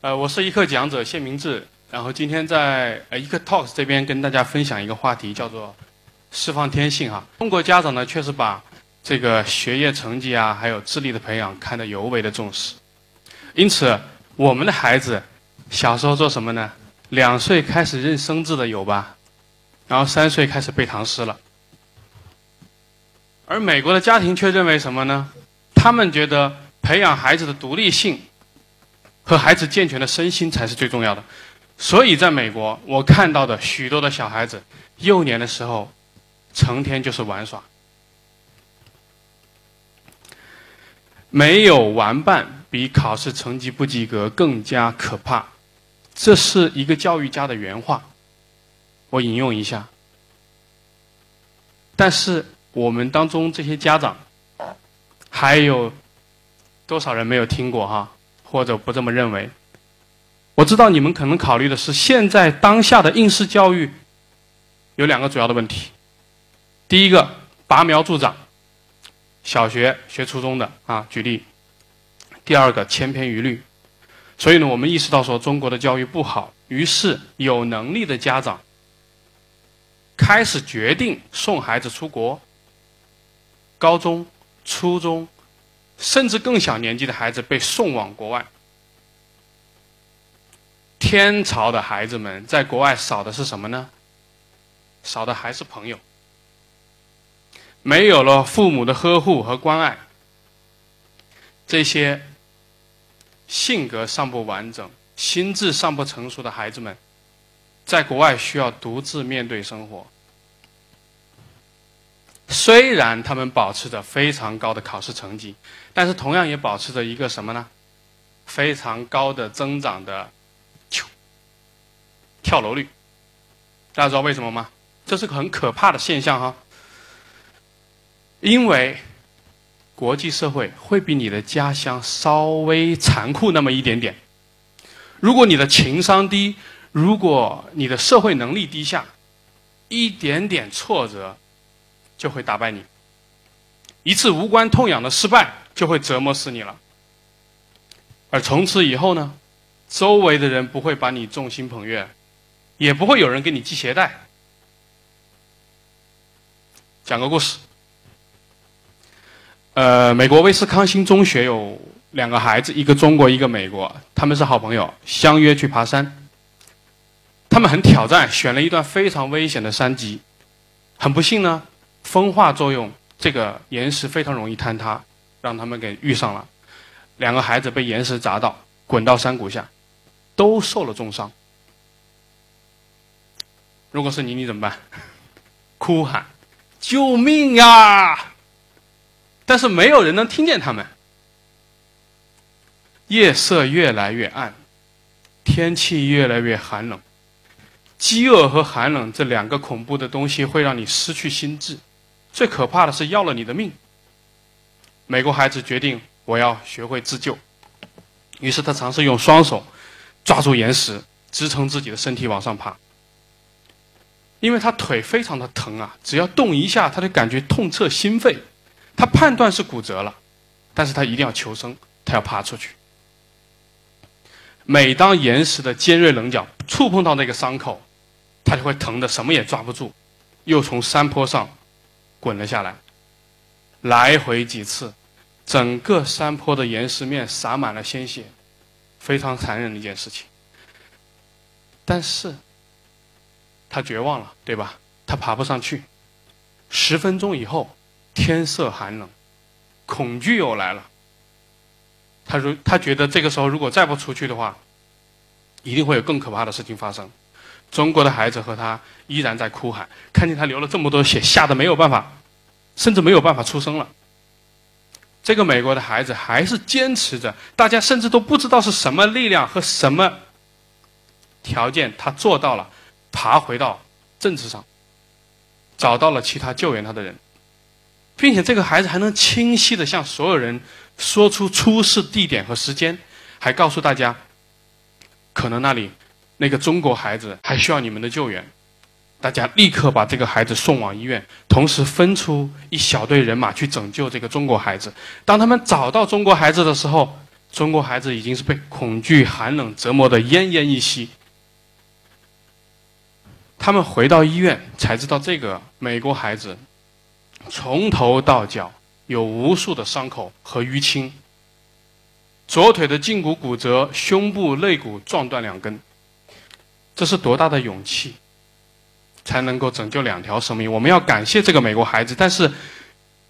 呃，我是一课讲者谢明志，然后今天在呃一课 Talks 这边跟大家分享一个话题，叫做释放天性哈。中国家长呢，确实把这个学业成绩啊，还有智力的培养看得尤为的重视，因此我们的孩子小时候做什么呢？两岁开始认生字的有吧？然后三岁开始背唐诗了。而美国的家庭却认为什么呢？他们觉得培养孩子的独立性。和孩子健全的身心才是最重要的，所以在美国，我看到的许多的小孩子，幼年的时候，成天就是玩耍，没有玩伴比考试成绩不及格更加可怕，这是一个教育家的原话，我引用一下。但是我们当中这些家长，还有多少人没有听过哈？或者不这么认为，我知道你们可能考虑的是现在当下的应试教育有两个主要的问题。第一个，拔苗助长，小学学初中的啊，举例；第二个，千篇一律。所以呢，我们意识到说中国的教育不好，于是有能力的家长开始决定送孩子出国，高中、初中。甚至更小年纪的孩子被送往国外。天朝的孩子们在国外少的是什么呢？少的还是朋友。没有了父母的呵护和关爱，这些性格尚不完整、心智尚不成熟的孩子们，在国外需要独自面对生活。虽然他们保持着非常高的考试成绩，但是同样也保持着一个什么呢？非常高的增长的跳楼率。大家知道为什么吗？这是个很可怕的现象哈。因为国际社会会比你的家乡稍微残酷那么一点点。如果你的情商低，如果你的社会能力低下，一点点挫折。就会打败你，一次无关痛痒的失败就会折磨死你了。而从此以后呢，周围的人不会把你众星捧月，也不会有人给你系鞋带。讲个故事，呃，美国威斯康星中学有两个孩子，一个中国，一个美国，他们是好朋友，相约去爬山。他们很挑战，选了一段非常危险的山脊，很不幸呢。风化作用，这个岩石非常容易坍塌，让他们给遇上了。两个孩子被岩石砸到，滚到山谷下，都受了重伤。如果是你，你怎么办？哭喊：“救命呀！”但是没有人能听见他们。夜色越来越暗，天气越来越寒冷，饥饿和寒冷这两个恐怖的东西会让你失去心智。最可怕的是要了你的命。美国孩子决定我要学会自救，于是他尝试用双手抓住岩石，支撑自己的身体往上爬。因为他腿非常的疼啊，只要动一下他就感觉痛彻心肺。他判断是骨折了，但是他一定要求生，他要爬出去。每当岩石的尖锐棱角触碰到那个伤口，他就会疼得什么也抓不住，又从山坡上。滚了下来，来回几次，整个山坡的岩石面洒满了鲜血，非常残忍的一件事情。但是，他绝望了，对吧？他爬不上去。十分钟以后，天色寒冷，恐惧又来了。他如他觉得这个时候如果再不出去的话，一定会有更可怕的事情发生。中国的孩子和他依然在哭喊，看见他流了这么多血，吓得没有办法，甚至没有办法出声了。这个美国的孩子还是坚持着，大家甚至都不知道是什么力量和什么条件，他做到了，爬回到政治上，找到了其他救援他的人，并且这个孩子还能清晰的向所有人说出出事地点和时间，还告诉大家，可能那里。那个中国孩子还需要你们的救援，大家立刻把这个孩子送往医院，同时分出一小队人马去拯救这个中国孩子。当他们找到中国孩子的时候，中国孩子已经是被恐惧、寒冷折磨得奄奄一息。他们回到医院才知道，这个美国孩子从头到脚有无数的伤口和淤青，左腿的胫骨骨折，胸部肋骨撞断两根。这是多大的勇气，才能够拯救两条生命？我们要感谢这个美国孩子。但是，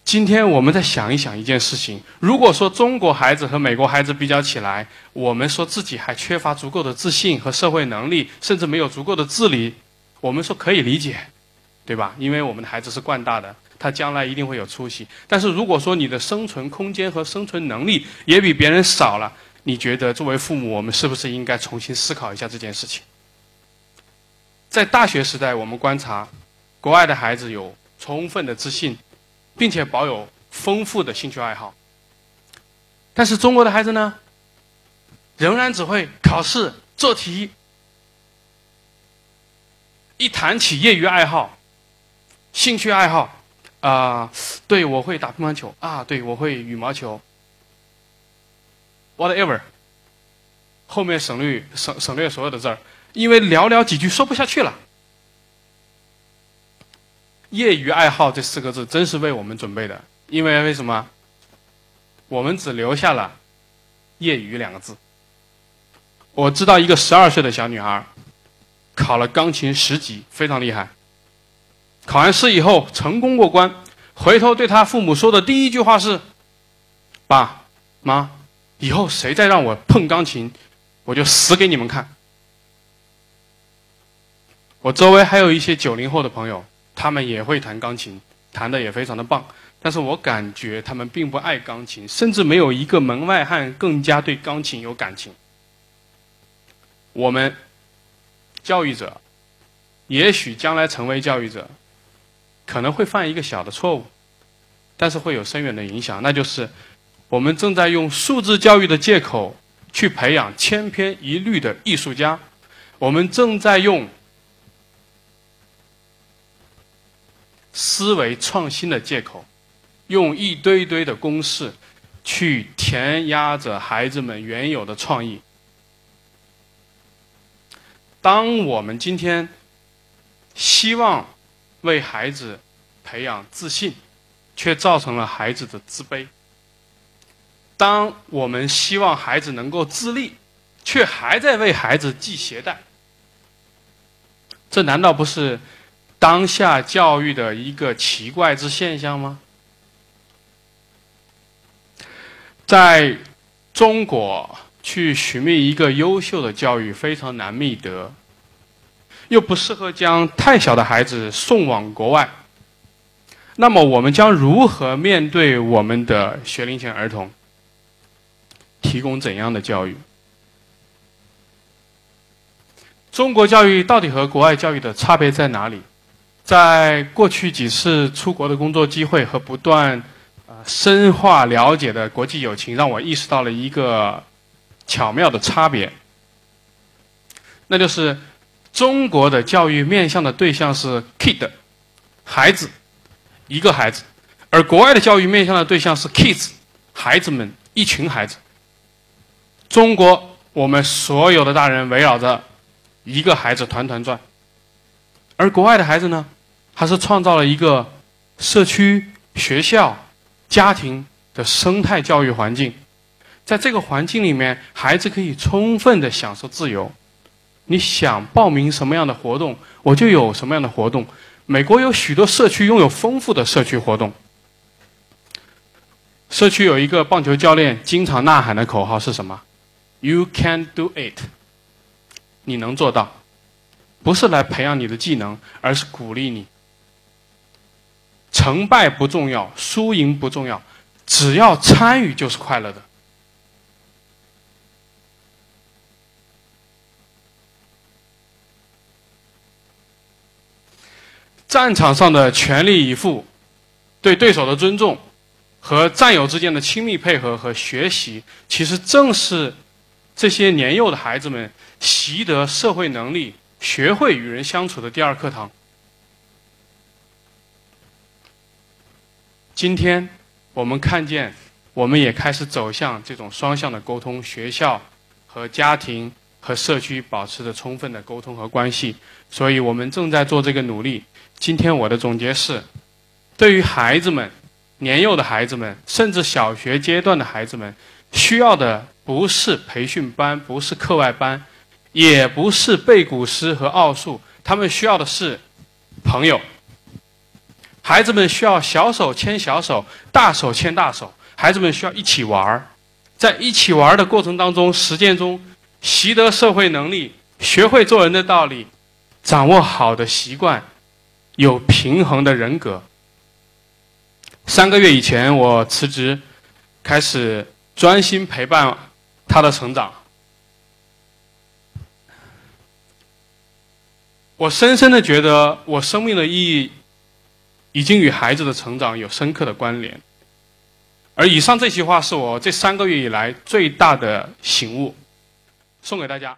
今天我们再想一想一件事情：如果说中国孩子和美国孩子比较起来，我们说自己还缺乏足够的自信和社会能力，甚至没有足够的自理，我们说可以理解，对吧？因为我们的孩子是惯大的，他将来一定会有出息。但是如果说你的生存空间和生存能力也比别人少了，你觉得作为父母，我们是不是应该重新思考一下这件事情？在大学时代，我们观察，国外的孩子有充分的自信，并且保有丰富的兴趣爱好。但是中国的孩子呢，仍然只会考试、做题。一谈起业余爱好、兴趣爱好，啊，对我会打乒乓球啊，对我会羽毛球，whatever，后面省略省省略所有的字儿。因为寥寥几句说不下去了。业余爱好这四个字真是为我们准备的，因为为什么？我们只留下了“业余”两个字。我知道一个十二岁的小女孩，考了钢琴十级，非常厉害。考完试以后成功过关，回头对她父母说的第一句话是：“爸妈，以后谁再让我碰钢琴，我就死给你们看。”我周围还有一些九零后的朋友，他们也会弹钢琴，弹的也非常的棒。但是我感觉他们并不爱钢琴，甚至没有一个门外汉更加对钢琴有感情。我们教育者，也许将来成为教育者，可能会犯一个小的错误，但是会有深远的影响，那就是我们正在用素质教育的借口去培养千篇一律的艺术家，我们正在用。思维创新的借口，用一堆堆的公式去填压着孩子们原有的创意。当我们今天希望为孩子培养自信，却造成了孩子的自卑；当我们希望孩子能够自立，却还在为孩子系鞋带，这难道不是？当下教育的一个奇怪之现象吗？在中国去寻觅一个优秀的教育非常难觅得，又不适合将太小的孩子送往国外。那么，我们将如何面对我们的学龄前儿童？提供怎样的教育？中国教育到底和国外教育的差别在哪里？在过去几次出国的工作机会和不断呃深化了解的国际友情，让我意识到了一个巧妙的差别，那就是中国的教育面向的对象是 kid 孩子一个孩子，而国外的教育面向的对象是 kids 孩子们一群孩子。中国我们所有的大人围绕着一个孩子团团转，而国外的孩子呢？它是创造了一个社区、学校、家庭的生态教育环境，在这个环境里面，孩子可以充分的享受自由。你想报名什么样的活动，我就有什么样的活动。美国有许多社区拥有丰富的社区活动。社区有一个棒球教练经常呐喊的口号是什么？You can do it。你能做到，不是来培养你的技能，而是鼓励你。成败不重要，输赢不重要，只要参与就是快乐的。战场上的全力以赴，对对手的尊重，和战友之间的亲密配合和学习，其实正是这些年幼的孩子们习得社会能力、学会与人相处的第二课堂。今天，我们看见我们也开始走向这种双向的沟通，学校和家庭和社区保持着充分的沟通和关系。所以我们正在做这个努力。今天我的总结是：对于孩子们、年幼的孩子们，甚至小学阶段的孩子们，需要的不是培训班，不是课外班，也不是背古诗和奥数，他们需要的是朋友。孩子们需要小手牵小手，大手牵大手。孩子们需要一起玩儿，在一起玩儿的过程当中，实践中习得社会能力，学会做人的道理，掌握好的习惯，有平衡的人格。三个月以前，我辞职，开始专心陪伴他的成长。我深深的觉得，我生命的意义。已经与孩子的成长有深刻的关联，而以上这些话是我这三个月以来最大的醒悟，送给大家。